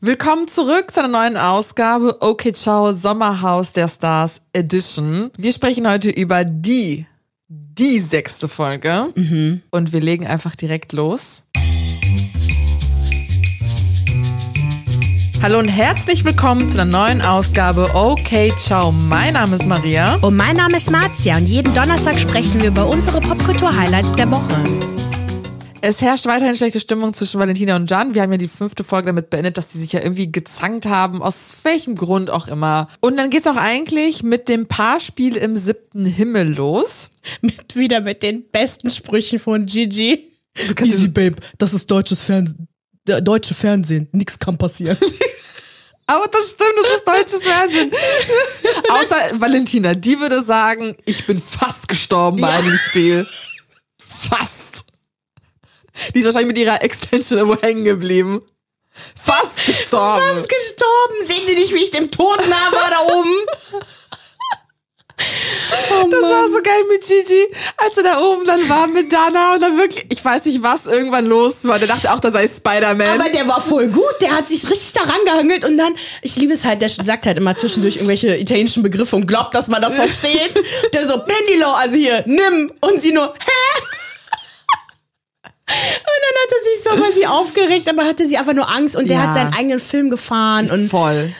Willkommen zurück zu einer neuen Ausgabe Okay Ciao Sommerhaus der Stars Edition. Wir sprechen heute über die, die sechste Folge Mhm. und wir legen einfach direkt los. Hallo und herzlich willkommen zu einer neuen Ausgabe Okay Ciao. Mein Name ist Maria. Und mein Name ist Marzia und jeden Donnerstag sprechen wir über unsere Popkultur-Highlights der Woche. Es herrscht weiterhin schlechte Stimmung zwischen Valentina und Jan. Wir haben ja die fünfte Folge damit beendet, dass die sich ja irgendwie gezankt haben, aus welchem Grund auch immer. Und dann geht's auch eigentlich mit dem Paarspiel im siebten Himmel los. Mit, wieder mit den besten Sprüchen von Gigi. Easy, Babe, das ist deutsches Fernsehen. Der deutsche Fernsehen. Nix kann passieren. Aber das stimmt, das ist deutsches Fernsehen. Außer Valentina, die würde sagen, ich bin fast gestorben bei einem Spiel. Fast. Die ist wahrscheinlich mit ihrer Extension irgendwo hängen geblieben. Fast gestorben. Fast gestorben. Sehen Sie nicht, wie ich dem Tod nah war da oben? Oh Das war so geil mit Gigi, als er da oben dann war mit Dana und dann wirklich, ich weiß nicht, was irgendwann los war. Der dachte auch, da sei Spider-Man. Aber der war voll gut, der hat sich richtig daran gehangelt und dann, ich liebe es halt, der sagt halt immer zwischendurch irgendwelche italienischen Begriffe und glaubt, dass man das versteht. Der so, Pendilo, also hier, nimm. Und sie nur, hä? Und dann hat er sich so über sie aufgeregt, aber hatte sie einfach nur Angst und der Ja. hat seinen eigenen Film gefahren und Voll.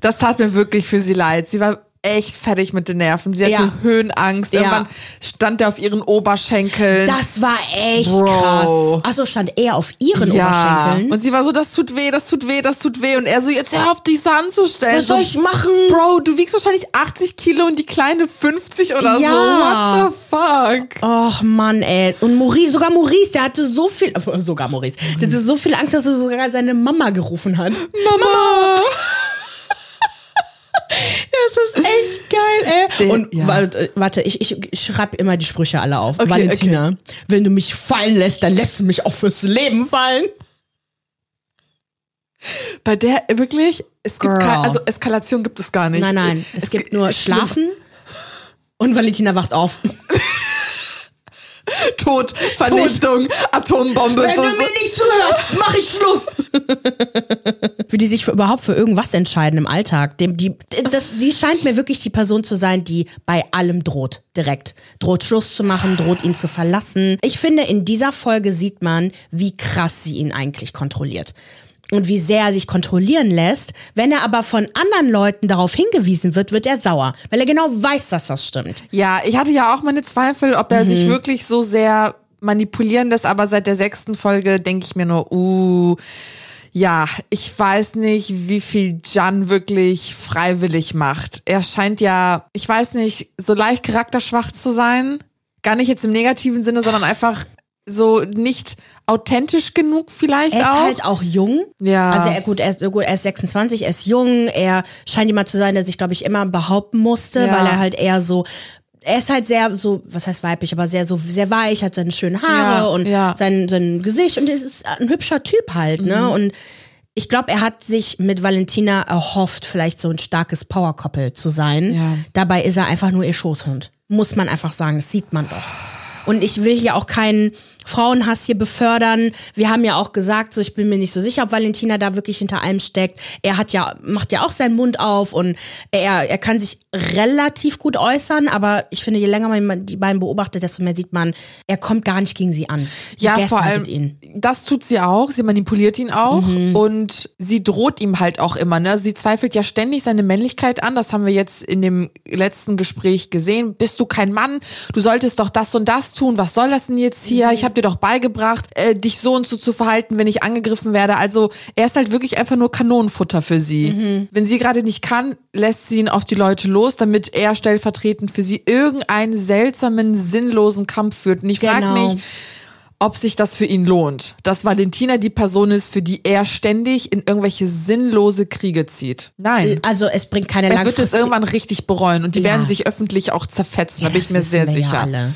Das tat mir wirklich für sie leid. Sie war echt fertig mit den Nerven. Sie hatte Ja. Höhenangst. Ja. Irgendwann stand er auf ihren Oberschenkeln. das war echt Bro. krass. Achso, stand er auf ihren ja. Oberschenkeln. Und sie war so, das tut weh, das tut weh, das tut weh. Und er so, jetzt hör auf, dich anzustellen. Was soll so, ich machen? Bro, du wiegst wahrscheinlich 80 Kilo und die kleine 50 oder Ja. so. What the fuck? Och Mann, ey. Und Maurice, sogar Maurice, der hatte so viel, äh, sogar Maurice, der hatte so viel Angst, dass er sogar seine Mama gerufen hat. Mama! Das ist echt geil, ey. Und ja. warte, warte, ich, ich, ich schreibe immer die Sprüche alle auf. Okay, Valentina, wenn du mich fallen lässt, dann lässt du mich auch fürs Leben fallen. Bei der wirklich, es gibt Girl. kein, also Eskalation gibt es gar nicht. Nein, nein, es, gibt nur schlimm. Schlafen und Valentina wacht auf. Tod, Vernichtung, Atombombe. Wenn so, du mir nicht zuhörst, mach ich Schluss. Wie die sich für, überhaupt für irgendwas entscheiden im Alltag. Dem, die, das, die scheint mir wirklich die Person zu sein, die bei allem droht. Direkt. Droht Schluss zu machen, droht ihn zu verlassen. Ich finde, in dieser Folge sieht man, wie krass sie ihn eigentlich kontrolliert. Und wie sehr er sich kontrollieren lässt. Wenn er aber von anderen Leuten darauf hingewiesen wird, wird er sauer. Weil er genau weiß, dass das stimmt. Ja, ich hatte ja auch meine Zweifel, ob er Mhm. sich wirklich so sehr manipulieren lässt, aber seit der sechsten Folge denke ich mir nur, uh, ja, ich weiß nicht, wie viel Jan wirklich freiwillig macht. Er scheint ja, ich weiß nicht, so leicht charakterschwach zu sein. Gar nicht jetzt im negativen Sinne, sondern einfach so nicht authentisch genug vielleicht Er ist auch. halt auch jung. Ja. Also er, gut, er ist, gut, er ist 26, er ist jung, er scheint jemand zu sein, der sich, glaube ich, immer behaupten musste, Ja. weil er halt eher so. Er ist halt sehr so, was heißt weiblich, aber sehr so sehr weich, hat seine schönen Haare Ja, und ja. sein, sein Gesicht und er ist ein hübscher Typ halt, Mhm. ne? Und ich glaube, er hat sich mit Valentina erhofft, vielleicht so ein starkes Powerkoppel zu sein. Ja. Dabei ist er einfach nur ihr Schoßhund. Muss man einfach sagen, das sieht man doch. Und ich will hier auch keinen Frauenhass hier befördern. Wir haben ja auch gesagt, so ich bin mir nicht so sicher, ob Valentina da wirklich hinter allem steckt. Er hat ja macht ja auch seinen Mund auf und er er kann sich relativ gut äußern, aber ich finde, je länger man die beiden beobachtet, desto mehr sieht man, er kommt gar nicht gegen sie an. Sie Ja, vor allem, ihn. das tut sie auch. Sie manipuliert ihn auch Mhm. und sie droht ihm halt auch immer. Ne? Sie zweifelt ja ständig seine Männlichkeit an. Das haben wir jetzt in dem letzten Gespräch gesehen. Bist du kein Mann? Du solltest doch das und das tun. Was soll das denn jetzt hier? Mhm. Ich habe dir doch beigebracht, äh, dich so und so zu verhalten, wenn ich angegriffen werde. Also er ist halt wirklich einfach nur Kanonenfutter für sie. Mhm. Wenn sie gerade nicht kann, lässt sie ihn auf die Leute los, damit er stellvertretend für sie irgendeinen seltsamen, sinnlosen Kampf führt. Und ich frage Genau. mich, ob sich das für ihn lohnt. Dass Valentina die Person ist, für die er ständig in irgendwelche sinnlose Kriege zieht. Nein. Also es bringt keine Er wird es irgendwann richtig bereuen und die Ja. werden sich öffentlich auch zerfetzen, da bin ich mir sehr sicher. Ja.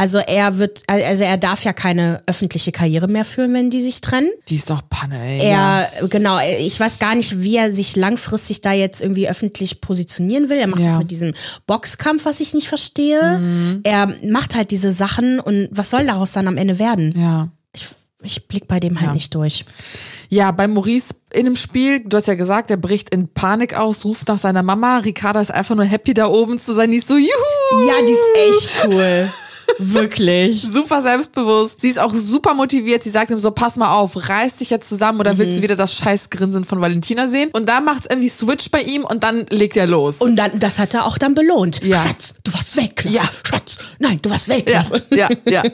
Also er wird, also er darf ja keine öffentliche Karriere mehr führen, wenn die sich trennen. Die ist doch Panne, ey. ja. Er, genau, ich weiß gar nicht, wie er sich langfristig da jetzt irgendwie öffentlich positionionieren will. Er macht Ja. das mit diesem Boxkampf, was ich nicht verstehe. Er macht halt diese Sachen und was soll daraus dann am Ende werden? ja. Ich, ich blick bei dem halt Ja. nicht durch. Ja, bei Maurice in dem Spiel, du hast ja gesagt, er bricht in Panik aus, ruft nach seiner Mama. Ricarda ist einfach nur happy, da oben zu sein. Die ist so, juhu! Ja, die ist echt cool. Wirklich. Super selbstbewusst. Sie ist auch super motiviert. Sie sagt ihm so, pass mal auf, reiß dich jetzt zusammen oder Mhm. willst du wieder das scheiß Grinsen von Valentina sehen? Und da macht's irgendwie Switch bei ihm und dann legt er los. Und dann, das hat er auch dann belohnt. Ja. Schatz, du warst Weltklasse. Ja. Schatz, nein, du warst ja, Weltklasse. ja, ja.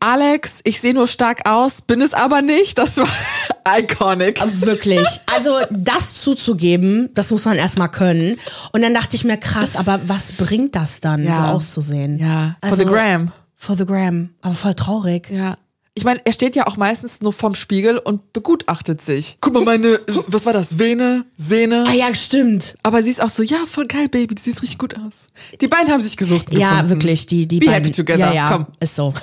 Alex, ich sehe nur stark aus, bin es aber nicht. Das war iconic. Wirklich. Also das zuzugeben, das muss man erstmal können. Und dann dachte ich mir, krass, aber was bringt das dann, Ja. so auszusehen? Ja, for also, the gram. For the gram. Aber voll traurig. Ja. Ich meine, er steht ja auch meistens nur vorm Spiegel und begutachtet sich. Guck mal, meine, was war das? Vene? Sehne? Ah ja, stimmt. Aber sie ist auch so, ja, voll geil, Baby, du siehst richtig gut aus. Die beiden haben sich gesucht. Ja, gefunden. wirklich. Die, die Be beiden. happy together, Ja, ja, komm. ist so.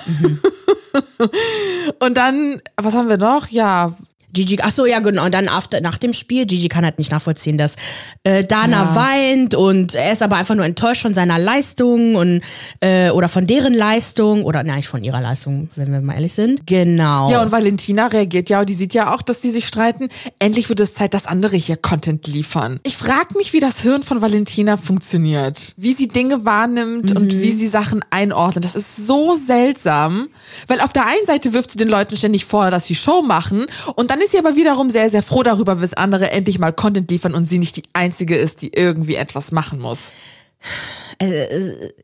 Und dann, was haben wir noch? Ja, Gigi, ach so, ja, genau. Und dann after, nach dem Spiel, Gigi kann halt nicht nachvollziehen, dass äh, Dana Ja. weint und er ist aber einfach nur enttäuscht von seiner Leistung und äh, oder von deren Leistung oder nein, nicht von ihrer Leistung, wenn wir mal ehrlich sind. Genau. Ja, und Valentina reagiert ja, die sieht ja auch, dass die sich streiten. Endlich wird es Zeit, dass andere hier Content liefern. Ich frage mich, wie das Hirn von Valentina funktioniert. Wie sie Dinge wahrnimmt und wie sie Sachen einordnet. Das ist so seltsam. Weil auf der einen Seite wirft sie den Leuten ständig vor, dass sie Show machen. Und dann ist sie aber wiederum sehr, sehr froh darüber, dass andere endlich mal Content liefern und sie nicht die Einzige ist, die irgendwie etwas machen muss.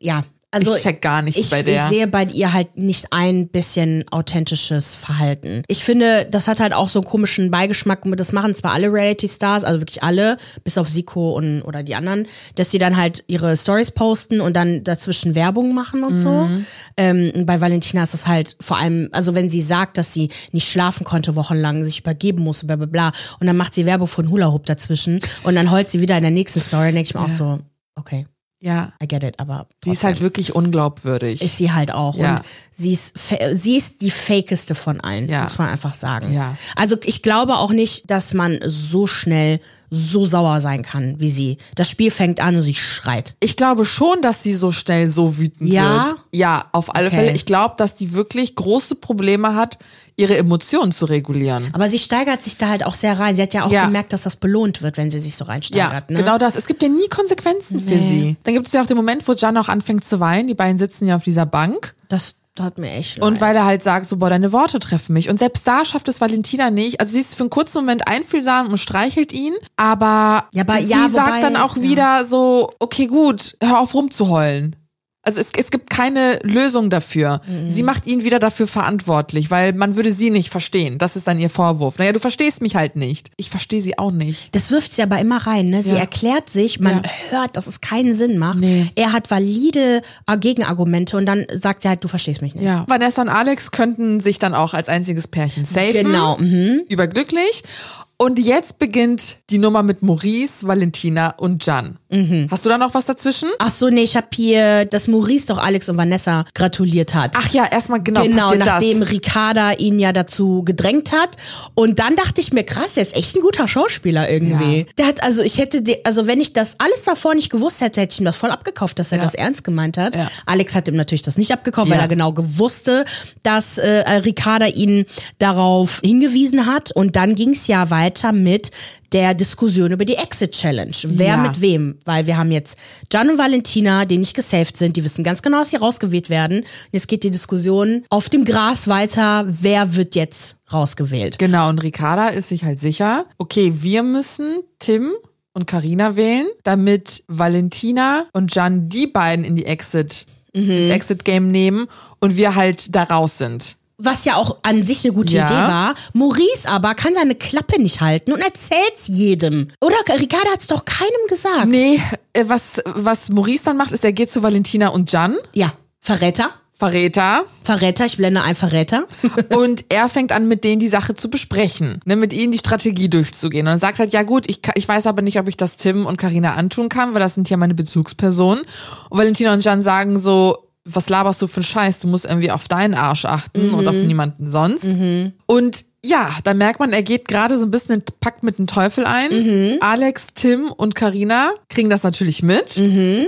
ja. Also Ich check gar nichts ich, bei der. Ich sehe bei ihr halt nicht ein bisschen authentisches Verhalten. Ich finde, das hat halt auch so einen komischen Beigeschmack. Das machen zwar alle Reality-Stars, also wirklich alle, bis auf Siko und oder die anderen, dass sie dann halt ihre Stories posten und dann dazwischen Werbung machen und so. Mhm. Ähm, und bei Valentina ist es halt vor allem, also wenn sie sagt, dass sie nicht schlafen konnte wochenlang, sich übergeben musste, bla bla bla, und dann macht sie Werbung von Hula Hoop dazwischen und dann heult sie wieder in der nächsten Story, denke ich mir auch so, okay, Ja. I get it, aber Die ist halt wirklich unglaubwürdig. ist sie halt auch. Ja. Und sie ist, sie ist die fakeste von allen, Ja. muss man einfach sagen. Ja. Also ich glaube auch nicht, dass man so schnell so sauer sein kann wie sie. Das Spiel fängt an und sie schreit. Ich glaube schon, dass sie so schnell so wütend Ja? wird. Ja, auf alle Okay. Fälle. Ich glaube, dass die wirklich große Probleme hat, ihre Emotionen zu regulieren. Aber sie steigert sich da halt auch sehr rein. Sie hat ja auch Ja. gemerkt, dass das belohnt wird, wenn sie sich so Ja, reinsteigert. ne? genau das. Es gibt ja nie Konsequenzen für Nee. sie. Dann gibt es ja auch den Moment, wo Jan auch anfängt zu weinen. Die beiden sitzen ja auf dieser Bank. Das tat mir echt leid. Und weil er halt sagt, so, boah, deine Worte treffen mich. Und selbst da schafft es Valentina nicht. Also sie ist für einen kurzen Moment einfühlsam und streichelt ihn. Aber, Ja, aber sie ja, sagt wobei- dann auch ja. wieder so, okay, gut, hör auf rumzuheulen. Also es, es gibt keine Lösung dafür. Mhm. Sie macht ihn wieder dafür verantwortlich, weil man würde sie nicht verstehen. Das ist dann ihr Vorwurf. Naja, du verstehst mich halt nicht. Ich verstehe sie auch nicht. Das wirft sie aber immer rein. Ne? Sie Ja. erklärt sich, man Ja. hört, dass es keinen Sinn macht. Nee. Er hat valide äh, Gegenargumente und dann sagt sie halt, du verstehst mich nicht. Ja. Vanessa und Alex könnten sich dann auch als einziges Pärchen safen. Genau. Mhm. Überglücklich. Und jetzt beginnt die Nummer mit Maurice, Valentina und Jan. Mhm. Hast du da noch was dazwischen? Ach so, nee, ich habe hier, dass Maurice doch Alex und Vanessa gratuliert hat. Ach ja, erstmal genau, Genau, nachdem das. Ricarda ihn ja dazu gedrängt hat. Und dann dachte ich mir, krass, der ist echt ein guter Schauspieler irgendwie. Ja. Der hat, also ich hätte, also wenn ich das alles davor nicht gewusst hätte, hätte ich ihm das voll abgekauft, dass er Ja. das ernst gemeint hat. Ja. Alex hat ihm natürlich das nicht abgekauft, weil er genau gewusste, dass äh, Ricarda ihn darauf hingewiesen hat. Und dann ging es ja weiter mit der Diskussion über die Exit Challenge. Wer Ja. mit wem? Weil wir haben jetzt Gian und Valentina, die nicht gesaved sind, die wissen ganz genau, dass sie rausgewählt werden. Jetzt geht die Diskussion auf dem Gras weiter, wer wird jetzt rausgewählt? Genau, und Ricarda ist sich halt sicher, okay, wir müssen Tim und Karina wählen, damit Valentina und Jan die beiden in die Exit, Mhm. ins Exit-Game nehmen und wir halt da raus sind. Was ja auch an sich eine gute Ja. Idee war. Maurice aber kann seine Klappe nicht halten und erzählt's jedem. Oder Ricarda hat's doch keinem gesagt. Nee, äh, was, was Maurice dann macht, ist, er geht zu Valentina und Jan, Ja, Verräter. Verräter, Verräter, ich blende ein Verräter. und er fängt an, mit denen die Sache zu besprechen, ne, mit ihnen die Strategie durchzugehen. Und er sagt halt, ja gut, ich, ich weiß aber nicht, ob ich das Tim und Karina antun kann, weil das sind ja meine Bezugspersonen. Und Valentina und Jan sagen so, was laberst du für einen Scheiß? Du musst irgendwie auf deinen Arsch achten und auf niemanden sonst. Und ja, da merkt man, er geht gerade so ein bisschen den Pakt mit dem Teufel ein. Alex, Tim und Karina kriegen das natürlich mit.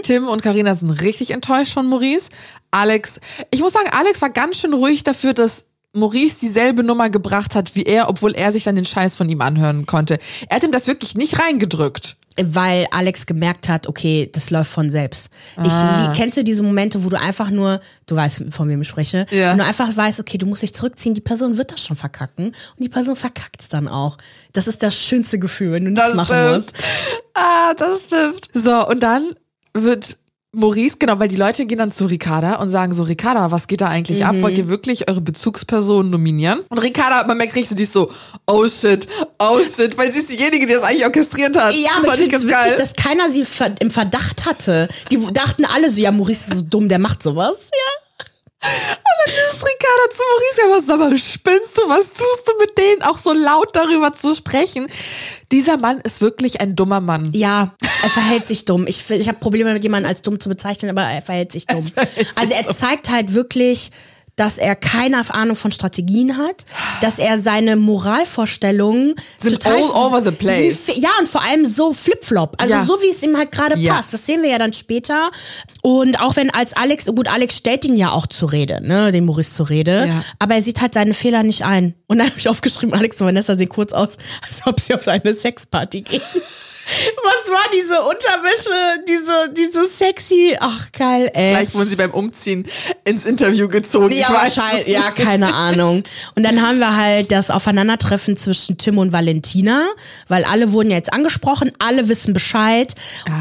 Tim und Karina sind richtig enttäuscht von Maurice. Alex, ich muss sagen, Alex war ganz schön ruhig dafür, dass Maurice dieselbe Nummer gebracht hat wie er, obwohl er sich dann den Scheiß von ihm anhören konnte. Er hat ihm das wirklich nicht reingedrückt. Weil Alex gemerkt hat, okay, das läuft von selbst. Ich, Ah. kennst du diese Momente, wo du einfach nur, du weißt, von wem ich spreche, Ja. und du einfach weißt, okay, du musst dich zurückziehen, die Person wird das schon verkacken und die Person verkackt es dann auch. Das ist das schönste Gefühl, wenn du nichts machen musst. Ah, das stimmt. So, und dann wird Maurice, genau, weil die Leute gehen dann zu Ricarda und sagen so, Ricarda, was geht da eigentlich ab? Wollt ihr wirklich eure Bezugsperson nominieren? Und Ricarda, man merkt richtig, die ist so, oh shit, oh shit, weil sie ist diejenige, die das eigentlich orchestriert hat. Ja, das aber ich finde witzig, dass keiner sie im Verdacht hatte. Die dachten alle so, ja, Maurice ist so dumm, der macht sowas. Ja. Ist Ricarda zu Maurice, ja, was sag mal, spinnst du, was tust du mit denen, auch so laut darüber zu sprechen? Dieser Mann ist wirklich ein dummer Mann. Ja, er verhält sich dumm. Ich, ich habe Probleme mit jemandem als dumm zu bezeichnen, aber er verhält sich dumm. also er zeigt halt wirklich, dass er keine Ahnung von Strategien hat, dass er seine Moralvorstellungen Sind all over the place. Sind, ja, und vor allem so flip-flop. Also Ja. so, wie es ihm halt gerade Ja. passt. Das sehen wir ja dann später. Und auch wenn als Alex, gut, Alex stellt ihn ja auch zur Rede, ne, den Maurice zur Rede. Ja. Aber er sieht halt seine Fehler nicht ein. Und dann habe ich aufgeschrieben, Alex und Vanessa sehen kurz aus, als ob sie auf eine Sexparty gehen. Was war diese Unterwäsche, diese, diese sexy, ach geil, ey. Gleich wurden sie beim Umziehen ins Interview gezogen. Ja, wahrscheinlich, ja, keine Ahnung. Und dann haben wir halt das Aufeinandertreffen zwischen Tim und Valentina, weil alle wurden ja jetzt angesprochen, alle wissen Bescheid.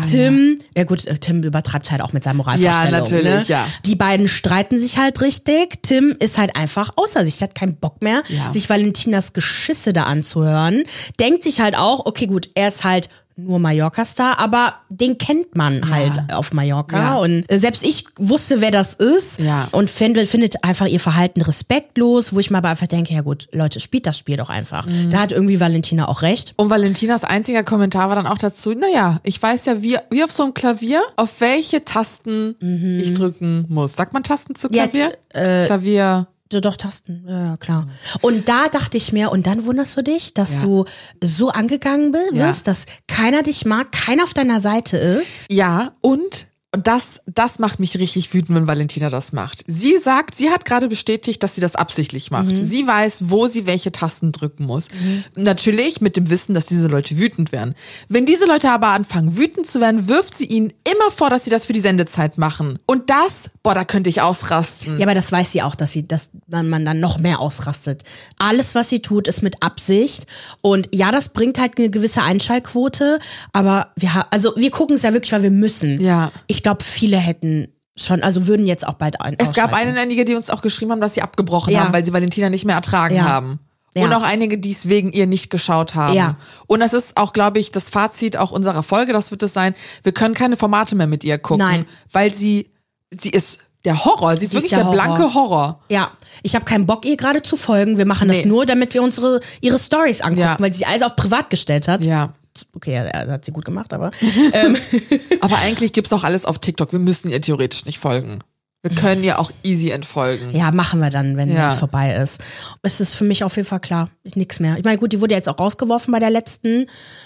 Tim, ja. gut, äh, Tim übertreibt halt auch mit seinen Moralvorstellungen. Ja, natürlich, ne? ja. Die beiden streiten sich halt richtig. Tim ist halt einfach außer sich, hat keinen Bock mehr, Ja. sich Valentinas Geschisse da anzuhören. Denkt sich halt auch, okay, gut, er ist halt nur Mallorca-Star, aber den kennt man halt auf Mallorca. Ja. Und äh, selbst ich wusste, wer das ist. Ja. Und Fendel findet einfach ihr Verhalten respektlos, wo ich mir aber einfach denke, ja gut, Leute, spielt das Spiel doch einfach. Mhm. Da hat irgendwie Valentina auch recht. Und Valentinas einziger Kommentar war dann auch dazu, naja, ich weiß ja, wie, wie auf so einem Klavier, auf welche Tasten ich drücken muss. Sagt man Tasten zu Mhm. Ja, Klavier? t- Klavier. Doch, Tasten, ja, klar. Und da dachte ich mir, und dann wunderst du dich, dass Ja. du so angegangen bi- Ja. wirst, dass keiner dich mag, keiner auf deiner Seite ist. Ja, und, und das, das macht mich richtig wütend, wenn Valentina das macht. Sie sagt, sie hat gerade bestätigt, dass sie das absichtlich macht. Mhm. Sie weiß, wo sie welche Tasten drücken muss. Natürlich mit dem Wissen, dass diese Leute wütend werden. Wenn diese Leute aber anfangen, wütend zu werden, wirft sie ihnen immer vor, dass sie das für die Sendezeit machen. Und das, boah, da könnte ich ausrasten. Ja, aber das weiß sie auch, dass sie, dass man, man dann noch mehr ausrastet. Alles, was sie tut, ist mit Absicht. Und ja, das bringt halt eine gewisse Einschaltquote, aber wir haben, also wir gucken es ja wirklich, weil wir müssen. Ja. Ich glaube, viele hätten schon, also würden jetzt auch bald ein. Es gab ausschalten. einige, die uns auch geschrieben haben, dass sie abgebrochen Ja. haben, weil sie Valentina nicht mehr ertragen Ja. haben. Ja. Und auch einige, die es wegen ihr nicht geschaut haben. Ja. Und das ist auch, glaube ich, das Fazit auch unserer Folge, das wird es sein, wir können keine Formate mehr mit ihr gucken. Nein. Weil sie, sie ist der Horror, sie ist Sie ist wirklich der der, Horror. blanke Horror. Ja, ich habe keinen Bock, ihr gerade zu folgen. Wir machen das Nee. nur, damit wir unsere ihre Stories angucken, Ja. weil sie alles auf privat gestellt hat. Ja. Okay, das hat sie gut gemacht, aber Aber eigentlich gibt's auch alles auf TikTok. Wir müssen ihr theoretisch nicht folgen. Wir können ihr auch easy entfolgen. ja, machen wir dann, wenn Ja. es vorbei ist. Es ist für mich auf jeden Fall klar, nichts mehr. Ich meine, gut, die wurde jetzt auch rausgeworfen bei der letzten,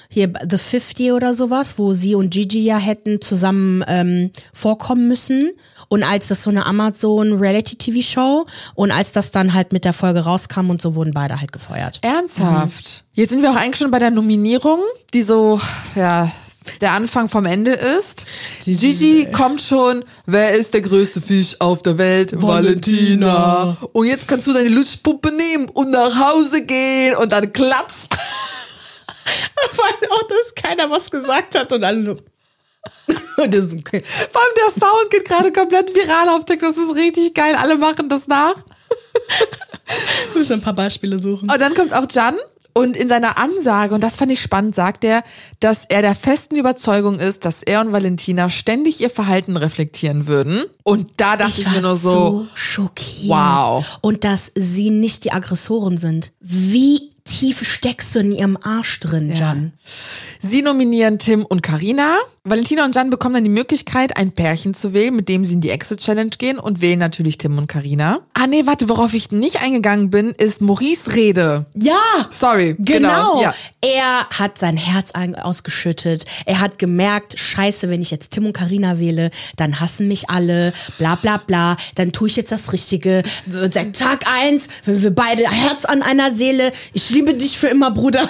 hier The 50 oder sowas, wo sie und Gigi ja hätten zusammen ähm, vorkommen müssen. Und als das so eine Amazon-Reality-TV-Show und als das dann halt mit der Folge rauskam und so wurden beide halt gefeuert. Ernsthaft. Jetzt sind wir auch eigentlich schon bei der Nominierung, die so, ja, der Anfang vom Ende ist. Gigi kommt schon, wer ist der größte Fisch auf der Welt? Valentina. Und jetzt kannst du deine Lutschpuppe nehmen und nach Hause gehen und dann klatsch. Vor allem auch, dass keiner was gesagt hat und alle das ist okay. Vor allem der Sound geht gerade komplett viral auf TikTok. Das ist richtig geil. Alle machen das nach. Wir müssen ein paar Beispiele suchen. Und dann kommt auch Jan und in seiner Ansage, und das fand ich spannend, sagt er, dass er der festen Überzeugung ist, dass er und Valentina ständig ihr Verhalten reflektieren würden. Und da dachte ich, mir nur so, schockiert. Wow. Und dass sie nicht die Aggressoren sind. Wie tief steckst du in ihrem Arsch drin, Jan? Sie nominieren Tim und Karina. Valentina und Jan bekommen dann die Möglichkeit, ein Pärchen zu wählen, mit dem sie in die Exit Challenge gehen und wählen natürlich Tim und Karina. Ah nee, warte, worauf ich nicht eingegangen bin, ist Maurice Rede. Ja! Sorry, Genau. genau. Ja. Er hat sein Herz ausgeschüttet. Er hat gemerkt, scheiße, wenn ich jetzt Tim und Karina wähle, dann hassen mich alle, bla bla bla. Dann tue ich jetzt das Richtige. Seit Tag eins, wenn wir beide Herz an einer Seele. Ich liebe dich für immer, Bruder.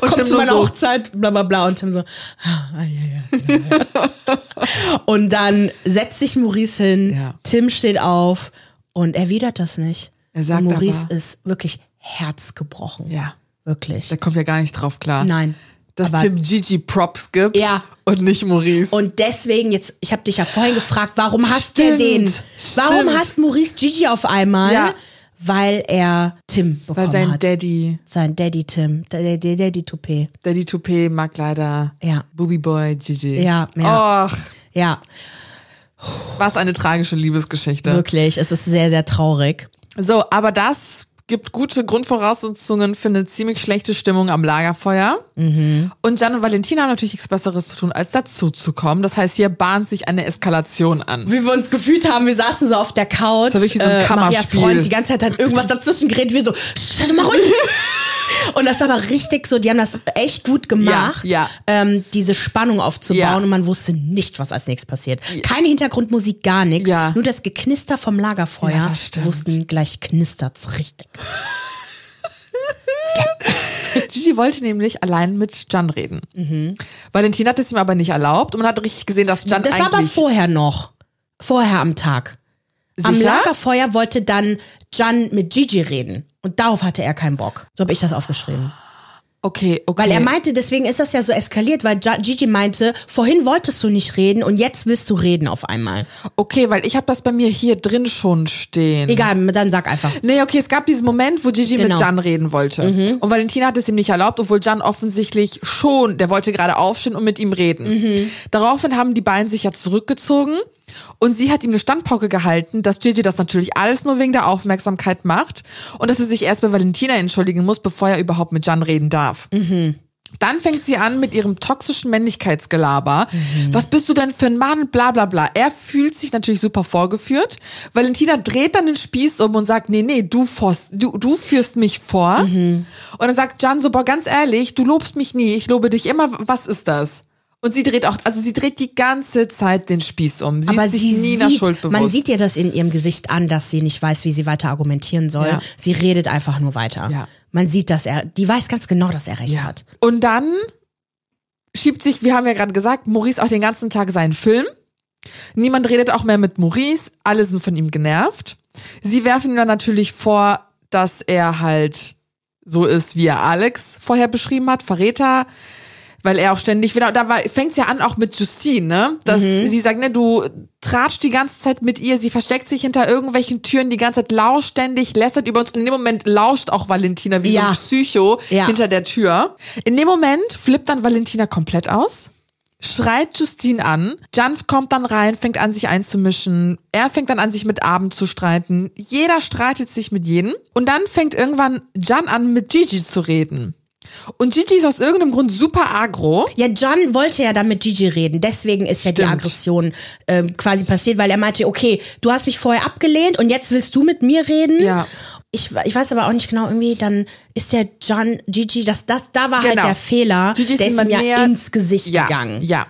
Und Komm Tim zu meiner so. Hochzeit, bla bla bla. Und Tim so, ah, ja, ja, ja, ja. Und dann setzt sich Maurice hin, Ja. Tim steht auf und erwidert das nicht. Er sagt und Maurice aber- ist wirklich herzgebrochen. Ja, Wirklich. der kommt ja gar nicht drauf klar. Nein. Dass Aber- Tim Gigi Props gibt Ja. und nicht Maurice. Und deswegen, jetzt, ich habe dich ja vorhin gefragt, warum der Stimmt, den? Warum stimmt. hasst Maurice Gigi auf einmal? Ja. Weil er Tim bekommen Weil sein hat. Daddy, sein Daddy Tim, der, der Daddy Toupet. Daddy Toupet mag leider Ja. Booby Boy Gigi. Ja, ja. Och, Ja, was eine tragische Liebesgeschichte. wirklich. Es ist sehr, sehr traurig. So, aber das gibt gute Grundvoraussetzungen für eine ziemlich schlechte Stimmung am Lagerfeuer. Mhm. Und Jan und Valentina haben natürlich nichts Besseres zu tun, als dazu zu kommen. Das heißt, hier bahnt sich eine Eskalation an. Wie wir uns gefühlt haben, wir saßen so auf der Couch. Das war wirklich so ein Marias Kammerspiel. Freund die ganze Zeit hat irgendwas dazwischen geredet, wir so, stell mal ruhig. Und das war aber richtig so, die haben das echt gut gemacht, Ja, ja. Ähm, diese Spannung aufzubauen Ja. und man wusste nicht, was als nächstes passiert. Keine Hintergrundmusik, gar nichts. Nur das Geknister vom Lagerfeuer. Das wussten gleich knistert's richtig. Gigi wollte nämlich allein mit Jan reden. Valentina hat es ihm aber nicht erlaubt und man hat richtig gesehen, dass Jan Das war aber eigentlich... vorher noch. Vorher am Tag. Am Sicher? Lagerfeuer wollte dann Jan mit Gigi reden. Und darauf hatte er keinen Bock. So habe ich das aufgeschrieben. okay, okay. Weil er meinte, deswegen ist das ja so eskaliert, weil Gigi meinte, vorhin wolltest du nicht reden und jetzt willst du reden auf einmal. Okay, weil ich habe das bei mir hier drin schon stehen. Egal, dann sag einfach. Nee, okay, es gab diesen Moment, wo Gigi Genau. mit Jan reden wollte. Und Valentina hat es ihm nicht erlaubt, obwohl Jan offensichtlich schon, der wollte gerade aufstehen und mit ihm reden. Daraufhin haben die beiden sich ja zurückgezogen und sie hat ihm eine Standpauke gehalten, dass Gigi das natürlich alles nur wegen der Aufmerksamkeit macht und dass er sich erst bei Valentina entschuldigen muss, bevor er überhaupt mit Jan reden darf. Dann fängt sie an mit ihrem toxischen Männlichkeitsgelaber. Was bist du denn für ein Mann? Bla bla bla. Er fühlt sich natürlich super vorgeführt. Valentina dreht dann den Spieß um und sagt, nee, nee, du, du, du führst mich vor. Und dann sagt Jan so, boah, ganz ehrlich, du lobst mich nie, ich lobe dich immer. Was ist das? Und sie dreht auch, also sie dreht die ganze Zeit den Spieß um. Sie Aber ist sich sie nie nach sieht, Schuld bewusst. man sieht ihr das in ihrem Gesicht an, dass sie nicht weiß, wie sie weiter argumentieren soll. Ja. Sie redet einfach nur weiter. Ja. Man sieht, dass er, die weiß ganz genau, dass er recht Ja. hat. Und dann schiebt sich, wir haben ja gerade gesagt, Maurice auch den ganzen Tag seinen Film. Niemand redet auch mehr mit Maurice, alle sind von ihm genervt. Sie werfen ihm dann natürlich vor, dass er halt so ist, wie er Alex vorher beschrieben hat, Verräter, weil er auch ständig wieder, da fängt es ja an auch mit Justine, ne? Dass sie sagt, ne, du tratscht die ganze Zeit mit ihr, sie versteckt sich hinter irgendwelchen Türen die ganze Zeit lauscht ständig, lästert über uns und in dem Moment lauscht auch Valentina wie so Ja. ein Psycho Ja. hinter der Tür. In dem Moment flippt dann Valentina komplett aus, schreit Justine an, Jan kommt dann rein, fängt an sich einzumischen, er fängt dann an sich mit Abend zu streiten, jeder streitet sich mit jedem und dann fängt irgendwann Jan an mit Gigi zu reden. Und Gigi ist aus irgendeinem Grund super agro. Ja, John wollte ja dann mit Gigi reden. Deswegen ist ja die Stimmt. Aggression ähm, quasi passiert, weil er meinte, okay, du hast mich vorher abgelehnt und jetzt willst du mit mir reden. Ja. Ich, ich weiß aber auch nicht genau, irgendwie, dann ist der John, Gigi, das, das, da war halt Genau. der Fehler. Gigi ist der ist ihm ja ins Gesicht ja, gegangen. Ja.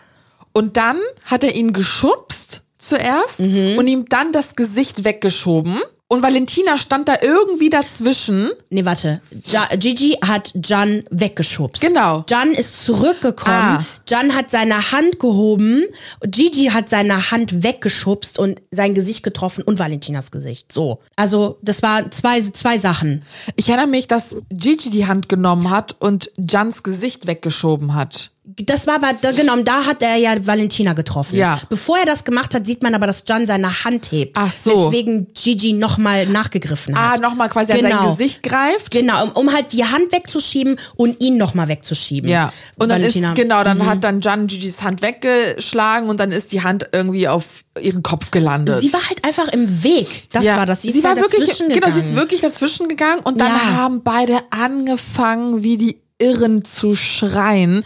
Und dann hat er ihn geschubst zuerst Mhm. und ihm dann das Gesicht weggeschoben. Und Valentina stand da irgendwie dazwischen. Nee, warte. Ja, Gigi hat Jan weggeschubst. Genau. Jan ist zurückgekommen. Ah. Jan hat seine Hand gehoben. Gigi hat seine Hand weggeschubst und sein Gesicht getroffen und Valentinas Gesicht. So. Also, das waren zwei, zwei Sachen. Ich erinnere mich, dass Gigi die Hand genommen hat und Jans Gesicht weggeschoben hat. Das war aber, da, genau, da hat er ja Valentina getroffen. Ja. Bevor er das gemacht hat, sieht man aber, dass Jan seine Hand hebt. Ach so. Deswegen Gigi nochmal nachgegriffen Ah, hat. nochmal quasi an Genau. sein Gesicht greift. Genau, um, um halt die Hand wegzuschieben und ihn nochmal wegzuschieben. Ja. Und dann Valentina. ist, genau, dann hat dann Jan Gigis Hand weggeschlagen und dann ist die Hand irgendwie auf ihren Kopf gelandet. Sie war halt einfach im Weg. Das ja. war das. Sie, sie ist war halt wirklich, dazwischen genau, sie ist gegangen. wirklich dazwischen gegangen und dann Ja. haben beide angefangen, wie die Irren zu schreien.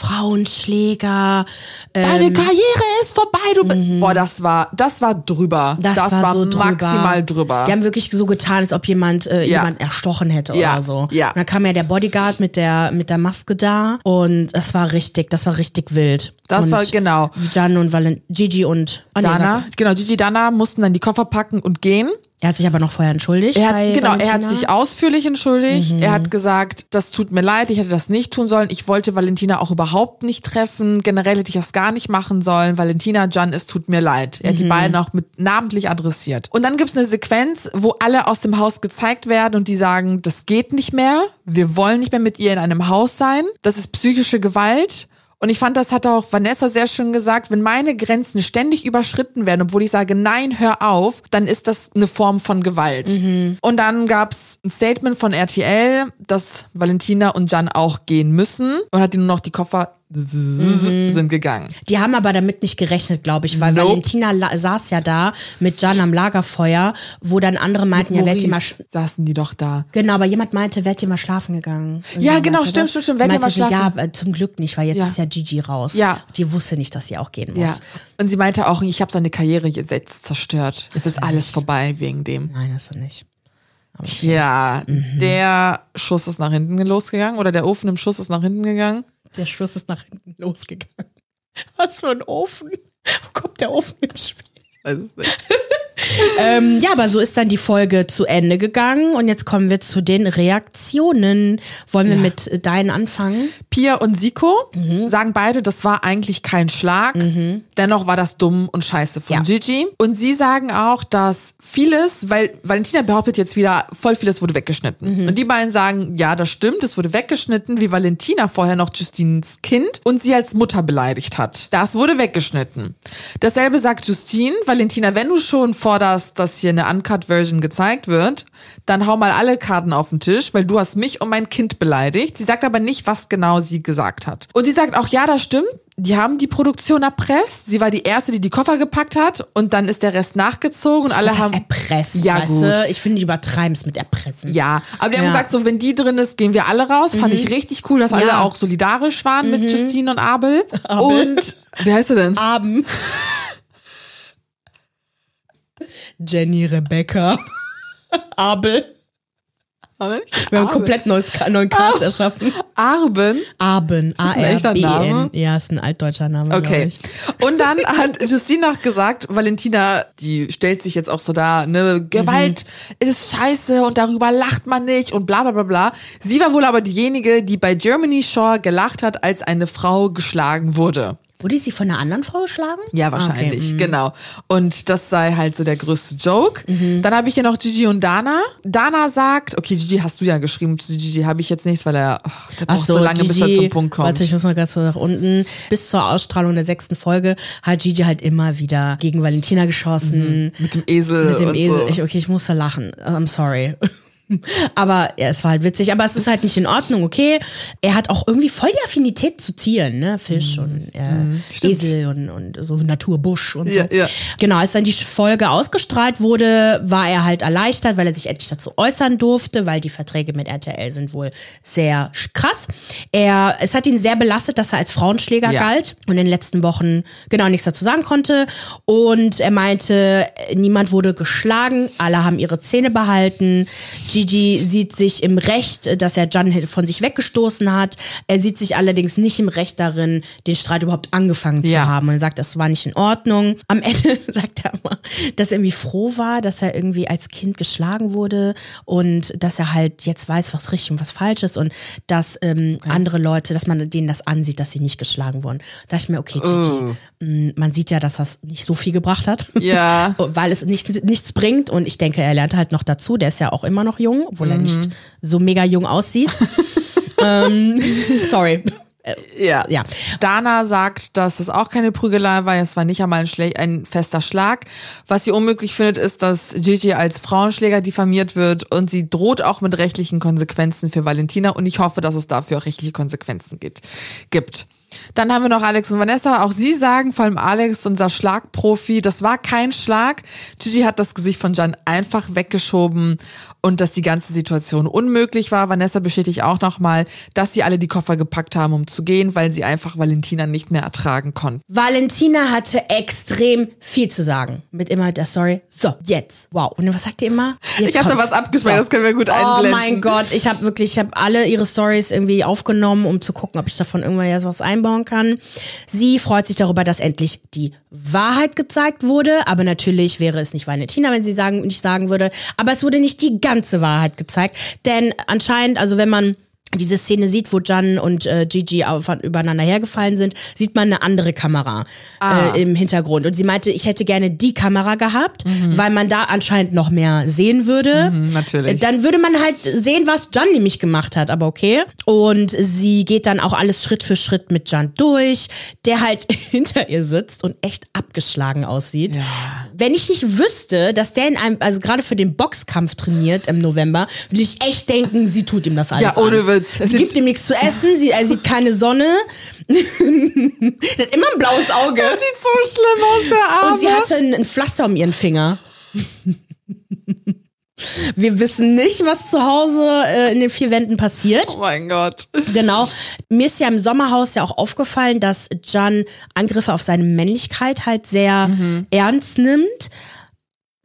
Frauenschläger. Deine Ähm, Karriere ist vorbei, du bist. Boah, das war, das war drüber. das, war, so drüber. maximal drüber. Die haben wirklich so getan, als ob jemand äh, Ja. jemand erstochen hätte Ja, oder so. ja. Und dann kam ja der Bodyguard mit der mit der Maske da und das war richtig, das war richtig wild. Das und war- genau. Jan und Valen Gigi und oh nee, Dana, genau, Gigi Dana mussten dann die Koffer packen und gehen. Er hat sich aber noch vorher entschuldigt. Er hat, genau, er hat Valentina. sich ausführlich entschuldigt. Er hat gesagt, das tut mir leid, ich hätte das nicht tun sollen. Ich wollte Valentina auch überhaupt nicht treffen. Generell hätte ich das gar nicht machen sollen. Valentina, Jan, es tut mir leid. Er hat die beiden auch mit namentlich adressiert. Und dann gibt's eine Sequenz, wo alle aus dem Haus gezeigt werden und die sagen, das geht nicht mehr. Wir wollen nicht mehr mit ihr in einem Haus sein. Das ist psychische Gewalt. Und ich fand, das hat auch Vanessa sehr schön gesagt, wenn meine Grenzen ständig überschritten werden, obwohl ich sage, nein, hör auf, dann ist das eine Form von Gewalt. Und dann gab's ein Statement von RTL, dass Valentina und Jan auch gehen müssen und hat ihnen nur noch die Koffer sind gegangen. Die haben aber damit nicht gerechnet, glaube ich, weil Nope. Valentina saß ja da mit Jan am Lagerfeuer, wo dann andere meinten, ja, werd ihr mal saßen die doch da. Genau, aber jemand meinte, werd ihr mal schlafen gegangen. Ja, Irgendjemand genau, meinte stimmt, stimmt, stimmt, werd ihr mal schlafen. Ja, äh, zum Glück nicht, weil jetzt Ja. ist ja Gigi raus. Ja. Die wusste nicht, dass sie auch gehen muss. Ja. Und sie meinte auch, ich habe seine Karriere jetzt zerstört. Es ist alles vorbei wegen dem. Nein, hast du nicht. Tja, Mhm. der Schuss ist nach hinten losgegangen oder der Ofen im Schuss ist nach hinten gegangen. Der Schluss ist nach hinten losgegangen. Was für ein Ofen. Wo kommt der Ofen ins Spiel? Weiß es nicht. Ähm, ja, aber so ist dann die Folge zu Ende gegangen und jetzt kommen wir zu den Reaktionen. Wollen wir Ja. mit deinen anfangen? Pia und Siko Mhm. sagen beide, das war eigentlich kein Schlag. Dennoch war das dumm und scheiße von Ja. Gigi. Und sie sagen auch, dass vieles, weil Valentina behauptet jetzt wieder, voll vieles wurde weggeschnitten. Mhm. Und die beiden sagen, ja, das stimmt, es wurde weggeschnitten, wie Valentina vorher noch Justines Kind und sie als Mutter beleidigt hat. Das wurde weggeschnitten. Dasselbe sagt Justine, Valentina, wenn du schon forderst, dass hier eine Uncut-Version gezeigt wird, dann hau mal alle Karten auf den Tisch, weil du hast mich und mein Kind beleidigt. Sie sagt aber nicht, was genau sie gesagt hat. Und sie sagt auch, ja, das stimmt. Die haben die Produktion erpresst. Sie war die erste, die die Koffer gepackt hat und dann ist der Rest nachgezogen und alle Das heißt haben erpressen, Ja, weißt gut. du? Ich finde, die übertreiben es mit erpressen. ja, aber die haben Ja. Mhm. gesagt, so wenn die drin ist, gehen wir alle raus. Fand ich richtig cool, dass alle Ja. auch solidarisch waren mit Justine und Abel. Abel. Und wie heißt sie denn? Abend. Jenny, Rebecca, Abel. Wir haben einen Abel. komplett neues, neuen Cast erschaffen. Arben. Aben. das ein echter. Name? Ja, ist ein altdeutscher Name, Okay. Und dann hat Justine noch gesagt, Valentina, die stellt sich jetzt auch so da, ne, Gewalt ist scheiße und darüber lacht man nicht und bla bla bla bla. Sie war wohl aber diejenige, die bei Germany Shore gelacht hat, als eine Frau geschlagen wurde. Wurde sie von einer anderen Frau geschlagen? Ja, wahrscheinlich, Okay, mhm. genau. Und das sei halt so der größte Joke. Mhm. Dann habe ich hier noch Gigi und Dana. Dana sagt, okay, Gigi hast du ja geschrieben, zu Gigi habe ich jetzt nichts, weil er, oh, der braucht so, lange, bis er Gigi- zum Punkt kommt. Warte, ich muss mal ganz nach unten. Bis zur Ausstrahlung der sechsten Folge hat Gigi halt immer wieder gegen Valentina geschossen. mit dem Esel Mit dem Esel. so. Ich, okay, ich musste lachen. I'm sorry. Aber ja, es war halt witzig. Aber es ist halt nicht in Ordnung, okay. Er hat auch irgendwie voll die Affinität zu Tieren, ne? Fisch und äh, Stimmt. Esel und, und so Naturbusch und Ja, so. ja. Genau, als dann die Folge ausgestrahlt wurde, war er halt erleichtert, weil er sich endlich dazu äußern durfte, weil die Verträge mit RTL sind wohl sehr krass. Er, es hat ihn sehr belastet, dass er als Frauenschläger Ja. galt und in den letzten Wochen genau nichts dazu sagen konnte. Und er meinte, niemand wurde geschlagen, alle haben ihre Zähne behalten. Gigi sieht sich im Recht, dass er Jan von sich weggestoßen hat. Er sieht sich allerdings nicht im Recht darin, den Streit überhaupt angefangen Ja. zu haben. Und er sagt, das war nicht in Ordnung. Am Ende sagt er immer, dass er irgendwie froh war, dass er irgendwie als Kind geschlagen wurde und dass er halt jetzt weiß, was richtig und was falsch ist und dass ähm, andere Leute, dass man denen das ansieht, dass sie nicht geschlagen wurden. Da dachte ich mir, okay, Gigi, mh, man sieht ja, dass das nicht so viel gebracht hat. Ja. Weil es nichts, nichts bringt und ich denke, er lernt halt noch dazu. Der ist ja auch immer noch jung, obwohl er nicht so mega jung aussieht. ähm, sorry. Ja. Ja. Dana sagt, dass es auch keine Prügelei war, es war nicht einmal ein, Schle ein fester Schlag. Was sie unmöglich findet, ist, dass Gigi als Frauenschläger diffamiert wird und sie droht auch mit rechtlichen Konsequenzen für Valentina und ich hoffe, dass es dafür auch rechtliche Konsequenzen geht, gibt. Dann haben wir noch Alex und Vanessa. Auch sie sagen, vor allem Alex, unser Schlagprofi, das war kein Schlag. Gigi hat das Gesicht von Jan einfach weggeschoben und dass die ganze Situation unmöglich war. Vanessa bestätigt auch nochmal, dass sie alle die Koffer gepackt haben, um zu gehen, weil sie einfach Valentina nicht mehr ertragen konnten. Valentina hatte extrem viel zu sagen. Mit immer der Story. So, jetzt. Wow. Und was sagt ihr immer? Jetzt Ich habe da was abgespeichert, das können wir gut Oh einblenden. mein Gott, ich habe wirklich, ich habe alle ihre Stories irgendwie aufgenommen, um zu gucken, ob ich davon irgendwann ja was einbauen kann. Sie freut sich darüber, dass endlich die Wahrheit gezeigt wurde, aber natürlich wäre es nicht Valentina, wenn sie sagen, nicht sagen würde, aber es wurde nicht die ganze Wahrheit gezeigt, denn anscheinend, also wenn man diese Szene sieht, wo Jan und äh, Gigi auf, übereinander hergefallen sind, sieht man eine andere Kamera Ah. äh, im Hintergrund. Und sie meinte, ich hätte gerne die Kamera gehabt, weil man da anscheinend noch mehr sehen würde. Mhm, natürlich. Äh, Dann würde man halt sehen, was Jan nämlich gemacht hat, aber okay. Und sie geht dann auch alles Schritt für Schritt mit Jan durch, der halt hinter ihr sitzt und echt abgeschlagen aussieht. Wenn ich nicht wüsste, dass der in einem, also gerade für den Boxkampf trainiert im November, würde ich echt denken, sie tut ihm das alles Ja, ohne an. Witz. Sie gibt ihm nichts zu essen, sie, er sieht keine Sonne. der hat immer ein blaues Auge. Das sieht so schlimm aus, der Arme. Und sie hatte ein, ein Pflaster um ihren Finger. Wir wissen nicht, was zu Hause äh, in den vier Wänden passiert. oh mein Gott. Genau. Mir ist ja im Sommerhaus ja auch aufgefallen, dass Jan Angriffe auf seine Männlichkeit halt sehr ernst nimmt.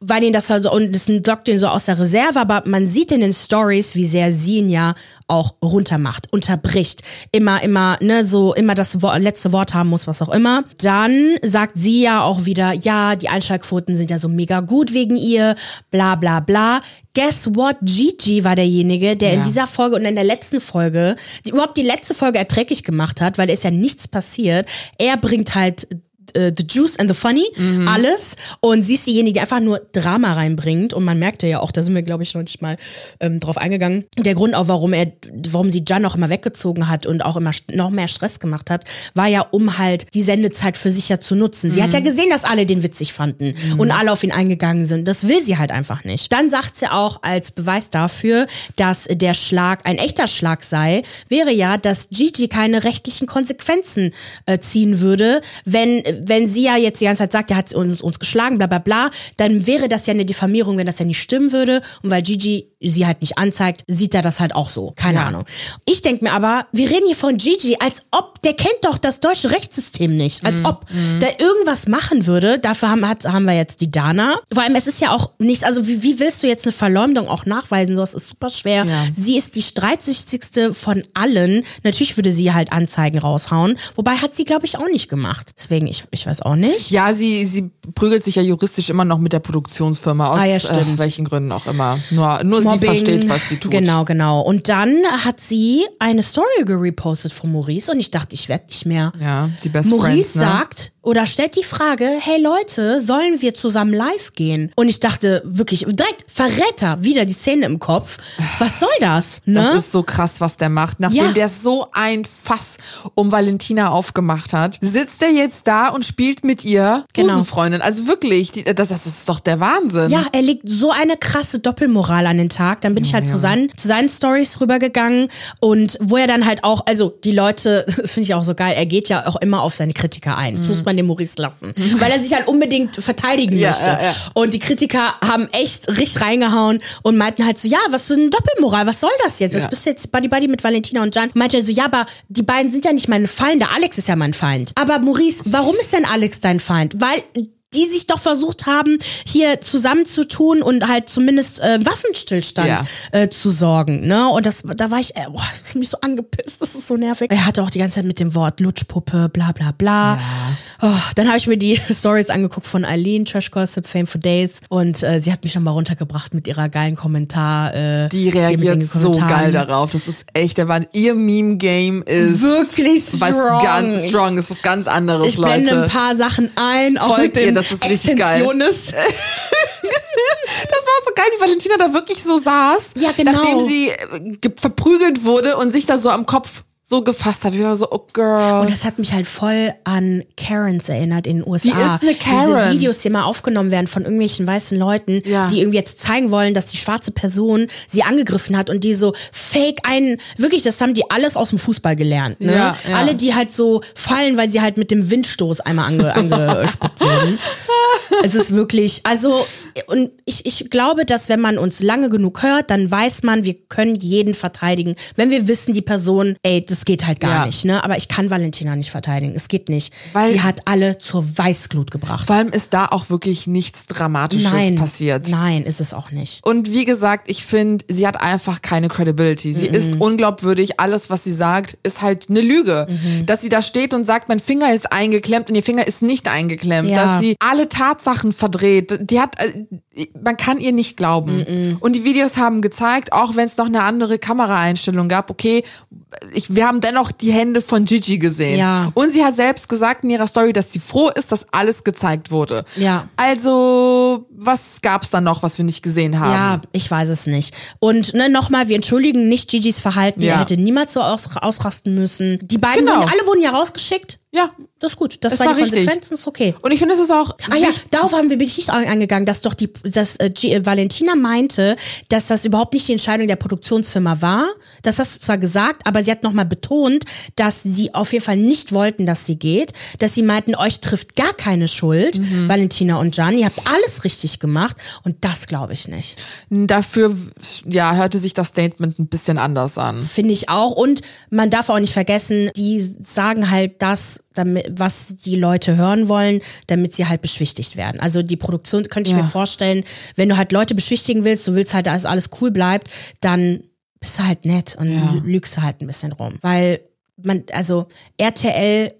Weil ihn das also, und das lockt ihn so aus der Reserve, aber man sieht in den Stories, wie sehr sie ihn ja auch runtermacht, unterbricht, immer, immer, ne, so, immer das Wo letzte Wort haben muss, was auch immer. Dann sagt sie ja auch wieder, ja, die Einschaltquoten sind ja so mega gut wegen ihr, bla, bla, bla. Guess what? Gigi war derjenige, der in Ja. dieser Folge und in der letzten Folge, die überhaupt die letzte Folge erträglich gemacht hat, weil da ist ja nichts passiert. Er bringt halt äh, the juice and the funny, alles. Und sie ist diejenige, die einfach nur Drama reinbringt. Und man merkte ja auch, da sind wir, glaube ich, noch nicht mal ähm, drauf eingegangen. Der Grund auch, warum er, warum sie Jan auch immer weggezogen hat und auch immer noch mehr Stress gemacht hat, war ja, um halt die Sendezeit für sich ja zu nutzen. Sie hat ja gesehen, dass alle den witzig fanden und alle auf ihn eingegangen sind. Das will sie halt einfach nicht. Dann sagt sie auch als Beweis dafür, dass der Schlag ein echter Schlag sei, wäre ja, dass Gigi keine rechtlichen Konsequenzen äh, ziehen würde, wenn, wenn sie ja jetzt die ganze Zeit sagt, er hat uns, uns geschlagen, bla bla bla, dann wäre das ja eine Diffamierung, wenn das ja nicht stimmen würde. Und weil Gigi sie halt nicht anzeigt, sieht er das halt auch so. Keine Ja. Ahnung. Ich denke mir aber, wir reden hier von Gigi, als ob, der kennt doch das deutsche Rechtssystem nicht. Als ob der irgendwas machen würde. Dafür haben, hat, haben wir jetzt die Dana. Vor allem, es ist ja auch nicht, also wie, wie willst du jetzt eine Verleumdung auch nachweisen? Das ist super schwer. Ja. Sie ist die streitsüchtigste von allen. Natürlich würde sie halt Anzeigen raushauen. Wobei hat sie, glaube ich, auch nicht gemacht. Deswegen, ich, ich weiß auch nicht. Ja, sie, sie prügelt sich ja juristisch immer noch mit der Produktionsfirma aus Ah, ja, äh, welchen Gründen auch immer. Nur, nur sie versteht, was sie tut. Genau, genau. Und dann hat sie eine Story gerepostet von Maurice und ich dachte, ich werde nicht mehr. Ja, die Best Maurice Friends, ne? sagt oder stellt die Frage, hey Leute, sollen wir zusammen live gehen? Und ich dachte wirklich, direkt Verräter, wieder die Szene im Kopf. Was soll das? Ne? Das ist so krass, was der macht. Nachdem Ja. der so ein Fass um Valentina aufgemacht hat, sitzt er jetzt da und spielt mit ihr Genau. Busenfreundin. Also wirklich, die, das, das ist doch der Wahnsinn. Ja, er legt so eine krasse Doppelmoral an den Tag. Dann bin ich halt zu seinen, zu seinen Stories rübergegangen und wo er dann halt auch, also die Leute, finde ich auch so geil, er geht ja auch immer auf seine Kritiker ein. Das muss man dem Maurice lassen. Weil er sich halt unbedingt verteidigen Ja, möchte. ja, ja. Und die Kritiker haben echt richtig reingehauen und meinten halt so, ja, was für eine Doppelmoral, was soll das jetzt? Das bist du jetzt Buddy Buddy mit Valentina und Jan. Meinte er so, ja, aber die beiden sind ja nicht meine Feinde. Alex ist ja mein Feind. Aber Maurice, warum ist denn Alex dein Feind? Weil die sich doch versucht haben, hier zusammenzutun und halt zumindest äh, Waffenstillstand Ja. äh, zu sorgen. Ne? Und das, da war ich, äh, boah, ich bin mich so angepisst, das ist so nervig. Er hatte auch die ganze Zeit mit dem Wort Lutschpuppe, bla bla bla. Oh, dann habe ich mir die Stories angeguckt von Eileen, Trash Gossip, Fame for Days. Und äh, sie hat mich schon mal runtergebracht mit ihrer geilen Kommentar. Äh, Die den reagiert so geil darauf. Das ist echt der Wahnsinn. Ihr Meme-Game ist Wirklich was strong. ganz strong, ist was ganz anderes, Ich blende Leute. ein paar Sachen ein, auch Folgt mit dem das ist richtig geil. Das war so geil, wie Valentina da wirklich so saß. Ja, genau. Nachdem sie äh, ge- verprügelt wurde und sich da so am Kopf so gefasst hat. Ich war so, oh girl. Und das hat mich halt voll an Karens erinnert in den USA. Die ist eine Karen. Diese Videos, die immer aufgenommen werden von irgendwelchen weißen Leuten, Ja. die irgendwie jetzt zeigen wollen, dass die schwarze Person sie angegriffen hat und die so fake einen, wirklich, das haben die alles aus dem Fußball gelernt. Ne? Ja, ja. Alle, die halt so fallen, weil sie halt mit dem Windstoß einmal ange, angespuckt wurden. Es ist wirklich, also, und ich, ich glaube, dass wenn man uns lange genug hört, dann weiß man, wir können jeden verteidigen. Wenn wir wissen, die Person, ey, das geht halt gar Ja. nicht, ne? Aber ich kann Valentina nicht verteidigen. Es geht nicht. Weil- Sie hat alle zur Weißglut gebracht. Vor allem ist da auch wirklich nichts Dramatisches Nein, passiert. nein, ist es auch nicht. Und wie gesagt, ich finde, sie hat einfach keine Credibility. Sie ist unglaubwürdig. Alles, was sie sagt, ist halt eine Lüge. Dass sie da steht und sagt, mein Finger ist eingeklemmt und ihr Finger ist nicht eingeklemmt. Ja. Dass sie alle Tatsachen verdreht. Die hat, äh, man kann ihr nicht glauben. Und die Videos haben gezeigt, auch wenn es noch eine andere Kameraeinstellung gab, okay, ich, wir haben dennoch die Hände von Gigi gesehen. Ja. Und sie hat selbst gesagt in ihrer Story, dass sie froh ist, dass alles gezeigt wurde. Ja. Also, was gab's da noch, was wir nicht gesehen haben? Ja, ich weiß es nicht. Und ne, nochmal, wir entschuldigen nicht Gigi's Verhalten. Ja. Er hätte niemals so aus, ausrasten müssen. Die beiden Genau. sind, alle wurden ja rausgeschickt. Ja. Das ist gut. Das Es war, war die richtig. Konsequenz und ist okay. Und ich finde, es ist auch. Ah ja, darauf haben wir bin ich nicht eingegangen, dass doch die, dass äh, G, äh, Valentina meinte, dass das überhaupt nicht die Entscheidung der Produktionsfirma war. Das hast du zwar gesagt, aber sie hat nochmal betont, dass sie auf jeden Fall nicht wollten, dass sie geht, dass sie meinten, euch trifft gar keine Schuld, Mhm. Valentina und Gian, ihr habt alles richtig gemacht und das glaube ich nicht. Dafür, ja, hörte sich das Statement ein bisschen anders an. Finde ich auch. Und man darf auch nicht vergessen, die sagen halt das, damit, was die Leute hören wollen, damit sie halt beschwichtigt werden. Also die Produktion könnte ich Ja. mir vorstellen, wenn du halt Leute beschwichtigen willst, du willst halt, dass alles cool bleibt, dann bist du halt nett und Ja. lügst du halt ein bisschen rum. Weil man, also RTL,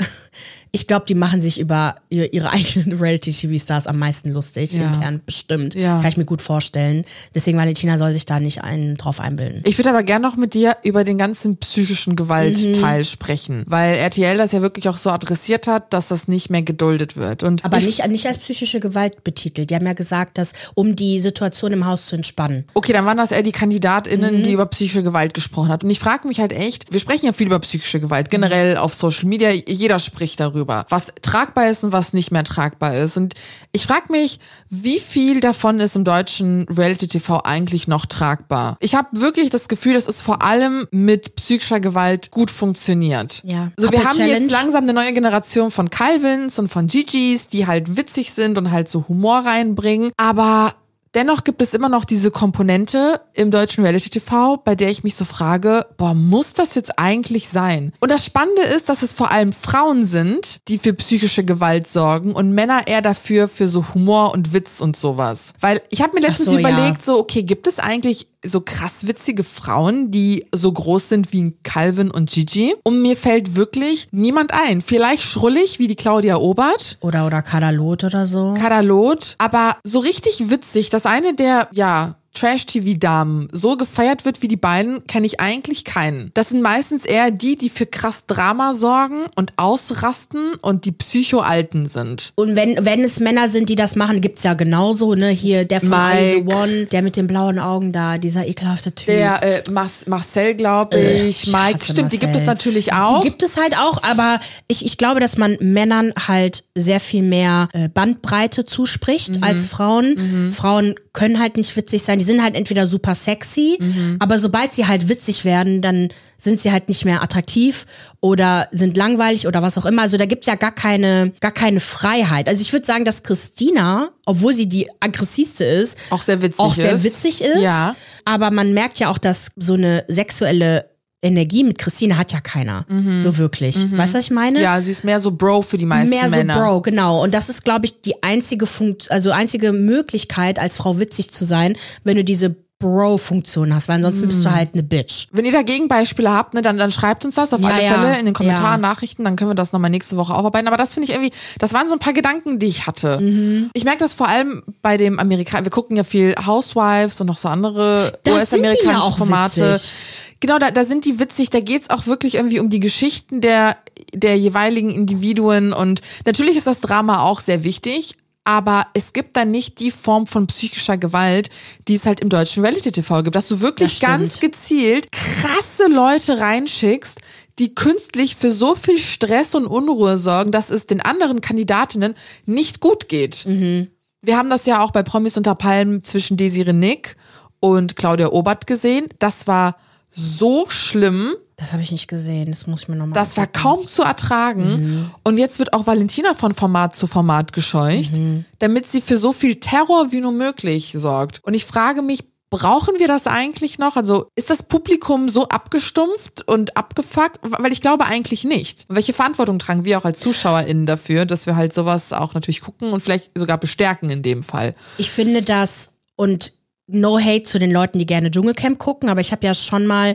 ich glaube, die machen sich über ihr- ihre eigenen Reality-TV-Stars am meisten lustig, Ja. intern bestimmt. Ja. Kann ich mir gut vorstellen. Deswegen, Valentina soll sich da nicht einen drauf einbilden. Ich würde aber gerne noch mit dir über den ganzen psychischen Mhm. Gewaltteil sprechen, weil RTL das ja wirklich auch so adressiert hat, dass das nicht mehr geduldet wird. Und Aber ich, nicht, nicht als psychische Gewalt betitelt. Die haben ja gesagt, dass um die Situation im Haus zu entspannen. Okay, dann waren das eher die KandidatInnen, Mhm. die über psychische Gewalt gesprochen hat. Und ich frage mich halt echt, wir sprechen ja viel über psychische Gewalt, generell auf Social Media, jeder spricht darüber, was tragbar ist und was nicht mehr tragbar ist. Und ich frage mich, wie viel davon ist im deutschen Reality-TV eigentlich noch tragbar? Ich habe wirklich das Gefühl, dass es vor allem mit psychischer Gewalt gut funktioniert. Ja. So, wir Couple haben Challenge. jetzt langsam eine neue Generation von Calvins und von Gigis, die halt witzig sind und halt so Humor reinbringen. Aber dennoch gibt es immer noch diese Komponente im deutschen Reality TV, bei der ich mich so frage, boah, muss das jetzt eigentlich sein? Und das Spannende ist, dass es vor allem Frauen sind, die für psychische Gewalt sorgen und Männer eher dafür für so Humor und Witz und sowas. Weil ich habe mir letztens so, ja. überlegt, so, okay, gibt es eigentlich so krass witzige Frauen, die so groß sind wie Calvin und Gigi? Und mir fällt wirklich niemand ein. Vielleicht schrullig wie die Claudia Obert. Oder, oder Kadalot oder so. Kadalot, aber so richtig witzig, dass eine der, ja, Trash-TV-Damen so gefeiert wird wie die beiden, kenne ich eigentlich keinen. Das sind meistens eher die, die für krass Drama sorgen und ausrasten und die Psycho-Alten sind. Und wenn, wenn es Männer sind, die das machen, gibt's ja genauso, ne? Hier, der von I The Mike. One, der mit den blauen Augen da, dieser ekelhafte Typ. Der äh, Mas Marcel, glaube ich, Ich Mike, stimmt, die gibt es Marcel. natürlich auch. Die gibt es halt auch, aber ich, ich glaube, dass man Männern halt sehr viel mehr äh, Bandbreite zuspricht Mhm. als Frauen. Frauen können halt nicht witzig sein. Die sind halt entweder super sexy, Mhm. aber sobald sie halt witzig werden, dann sind sie halt nicht mehr attraktiv oder sind langweilig oder was auch immer. Also da gibt's ja gar keine, gar keine Freiheit. Also ich würde sagen, dass Christina, obwohl sie die aggressivste ist, Auch sehr witzig auch sehr ist. witzig ist. Ja. Aber man merkt ja auch, dass so eine sexuelle Energie mit Christine hat ja keiner. So wirklich. Weißt du, was ich meine? Mhm. Ja, sie ist mehr so Bro für die meisten Mehr so Männer. Bro, genau. Und das ist, glaube ich, die einzige Funkt also einzige Möglichkeit, als Frau witzig zu sein, wenn du diese Bro-Funktion hast, weil ansonsten bist du Mhm. halt eine Bitch. Wenn ihr da Gegenbeispiele habt, ne, dann, dann schreibt uns das auf Ja, alle ja. Fälle in den Kommentaren, Ja. Nachrichten, dann können wir das nochmal nächste Woche aufarbeiten. Aber das finde ich irgendwie, das waren so ein paar Gedanken, die ich hatte. Mhm. Ich merke das vor allem bei dem Amerikaner, wir gucken ja viel Housewives und noch so andere US-amerikanische Formate. witzig. Genau, da, da sind die witzig, da geht's auch wirklich irgendwie um die Geschichten der, der jeweiligen Individuen. Und natürlich ist das Drama auch sehr wichtig, aber es gibt dann nicht die Form von psychischer Gewalt, die es halt im deutschen Reality-TV gibt, dass du wirklich Das ganz gezielt krasse Leute reinschickst, die künstlich für so viel Stress und Unruhe sorgen, dass es den anderen Kandidatinnen nicht gut geht. Wir haben das ja auch bei Promis unter Palmen zwischen Desiree Nick und Claudia Obert gesehen. Das war so schlimm. Das habe ich nicht gesehen. Das muss ich mir nochmal Das war kaum zu ertragen. Und jetzt wird auch Valentina von Format zu Format gescheucht, damit sie für so viel Terror wie nur möglich sorgt. Und ich frage mich, brauchen wir das eigentlich noch? Also ist das Publikum so abgestumpft und abgefuckt? Weil ich glaube eigentlich nicht. Welche Verantwortung tragen wir auch als ZuschauerInnen dafür, dass wir halt sowas auch natürlich gucken und vielleicht sogar bestärken in dem Fall? Ich finde das und no hate zu den Leuten, die gerne Dschungelcamp gucken, aber ich habe ja schon mal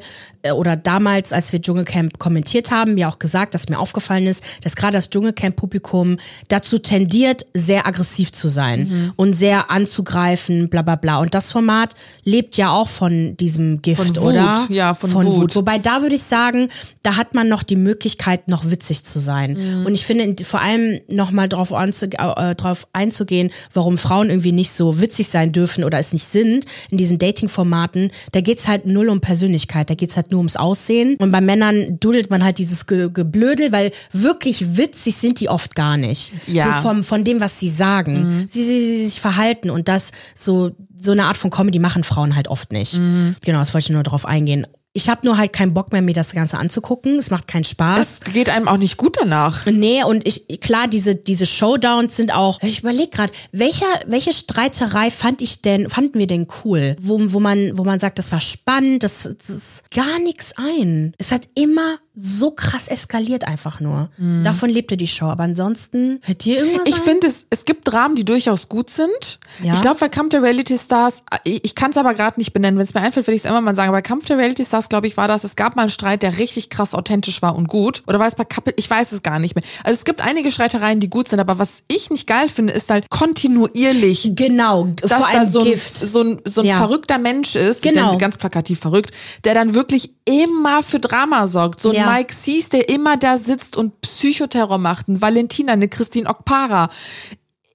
oder damals, als wir Dschungelcamp kommentiert haben, mir auch gesagt, dass mir aufgefallen ist, dass gerade das Dschungelcamp-Publikum dazu tendiert, sehr aggressiv zu sein und sehr anzugreifen, bla bla bla. Und das Format lebt ja auch von diesem Gift, Von Wut, oder? ja, von Wut. Wobei da würde ich sagen, da hat man noch die Möglichkeit, noch witzig zu sein. Mhm. Und ich finde vor allem nochmal drauf, äh, drauf einzugehen, warum Frauen irgendwie nicht so witzig sein dürfen oder es nicht sind in diesen Dating-Formaten, da geht's halt null um Persönlichkeit, da geht's halt nur ums Aussehen. Und bei Männern dudelt man halt dieses Ge Geblödel, weil wirklich witzig sind die oft gar nicht. Ja. So vom, von dem, was sie sagen. Sie, sie, sie sich verhalten und das so, so eine Art von Comedy machen Frauen halt oft nicht. Genau, das wollte ich nur darauf eingehen. Ich habe nur halt keinen Bock mehr, mir das Ganze anzugucken. Es macht keinen Spaß. Es geht einem auch nicht gut danach. Nee, und ich, klar, diese, diese Showdowns sind auch, ich überlege gerade, welcher, welche Streiterei fand ich denn, fanden wir denn cool? Wo, wo man, wo man sagt, das war spannend, das, das ist gar nichts ein. Es hat immer so krass eskaliert einfach nur. Davon lebte die Show. Aber ansonsten, fällt dir irgendwas Mhm. Ich finde, es, es gibt Dramen, die durchaus gut sind. Ja. Ich glaube, bei Kampf der Reality Stars, ich, ich kann es aber gerade nicht benennen. Wenn es mir einfällt, werde ich es immer mal sagen. Bei Kampf der Reality Stars, glaube ich, war das, es gab mal einen Streit, der richtig krass authentisch war und gut. Oder war es bei Couple? Ich weiß es gar nicht mehr. Also es gibt einige Streitereien, die gut sind, aber was ich nicht geil finde, ist halt kontinuierlich Genau, dass da so ein, so ein, so ein Ja. verrückter Mensch ist, ich Genau. nenne sie ganz plakativ verrückt, der dann wirklich immer für Drama sorgt. So ein Ja. Mike Sees, der immer da sitzt und Psychoterror macht. Ein Valentina, eine Christine Okpara.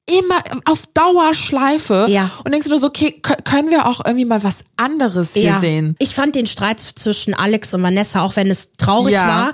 Immer auf Dauerschleife. Ja. Und denkst du nur so, okay, können wir auch irgendwie mal was anderes hier sehen? Ich fand den Streit zwischen Alex und Vanessa, auch wenn es traurig Ja. war,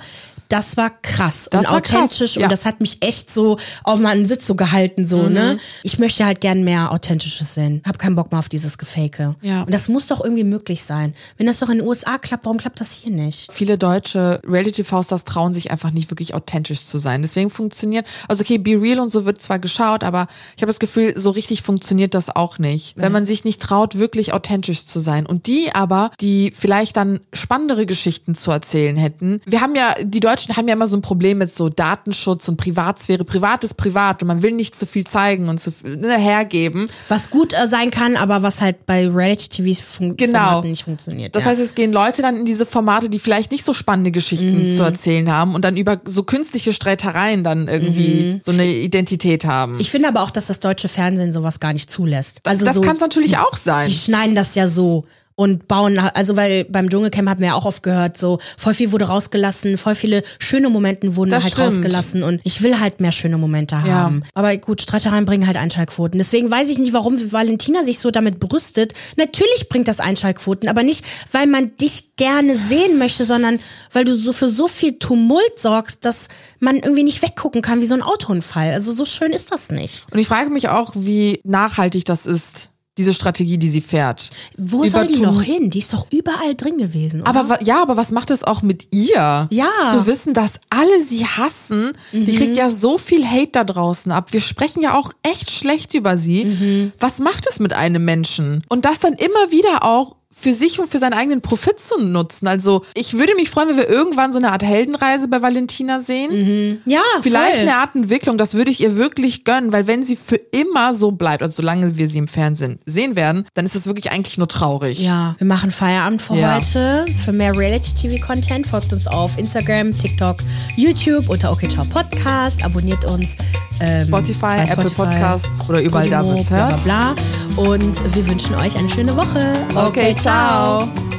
das war krass Das und war krass, authentisch ja. und das hat mich echt so auf meinen Sitz so gehalten so, Mhm. ne? Ich möchte halt gern mehr authentisches sehen. Hab keinen Bock mehr auf dieses Gefake. Ja. Und das muss doch irgendwie möglich sein. Wenn das doch in den USA klappt, warum klappt das hier nicht? Viele deutsche Reality-TV-Stars trauen sich einfach nicht wirklich authentisch zu sein. Deswegen funktioniert, also okay, Be Real und so wird zwar geschaut, aber ich habe das Gefühl, so richtig funktioniert das auch nicht. Wenn man sich nicht traut, wirklich authentisch zu sein. Und die aber, die vielleicht dann spannendere Geschichten zu erzählen hätten. Wir haben ja, die Deutschen haben ja immer so ein Problem mit so Datenschutz und Privatsphäre. Privat ist privat und man will nicht zu viel zeigen und zu viel ne, hergeben. Was gut äh, sein kann, aber was halt bei Reality-TVs fun Genau. Nicht funktioniert. Das ja. heißt, es gehen Leute dann in diese Formate, die vielleicht nicht so spannende Geschichten zu erzählen haben und dann über so künstliche Streitereien dann irgendwie so eine Identität haben. ich finde aber auch, dass das deutsche Fernsehen sowas gar nicht zulässt. Also das so, kann es natürlich auch sein. die schneiden das ja so und bauen, also weil beim Dschungelcamp haben wir ja auch oft gehört, so voll viel wurde rausgelassen, voll viele schöne Momente wurden Das halt stimmt. rausgelassen und ich will halt mehr schöne Momente Ja. haben. Aber gut, Streitereien bringen halt Einschaltquoten. Deswegen weiß ich nicht, warum Valentina sich so damit brüstet. Natürlich bringt das Einschaltquoten, aber nicht, weil man dich gerne sehen möchte, sondern weil du so für so viel Tumult sorgst, dass man irgendwie nicht weggucken kann wie so ein Autounfall. Also so schön ist das nicht. Und ich frage mich auch, wie nachhaltig das ist, diese Strategie, die sie fährt. Wo Über soll die noch hin? Die ist doch überall drin gewesen. Oder? Aber ja, aber was macht es auch mit ihr? Ja. Zu wissen, dass alle sie hassen. Die kriegt ja so viel Hate da draußen ab. Wir sprechen ja auch echt schlecht über sie. Was macht es mit einem Menschen? Und das dann immer wieder auch für sich und für seinen eigenen Profit zu nutzen. Also ich würde mich freuen, wenn wir irgendwann so eine Art Heldenreise bei Valentina sehen. ja, Vielleicht voll. eine Art Entwicklung, das würde ich ihr wirklich gönnen, weil wenn sie für immer so bleibt, also solange wir sie im Fernsehen sehen werden, dann ist das wirklich eigentlich nur traurig. Ja, wir machen Feierabend für Ja. heute. Für mehr Reality-TV-Content folgt uns auf Instagram, TikTok, YouTube unter OK Ciao Podcast. Abonniert uns ähm, Spotify, bei Apple Podcasts oder überall da, wo Podimo, es bla, hört. bla, bla. Und wir wünschen euch eine schöne Woche. Okay, Ciao. Ciao.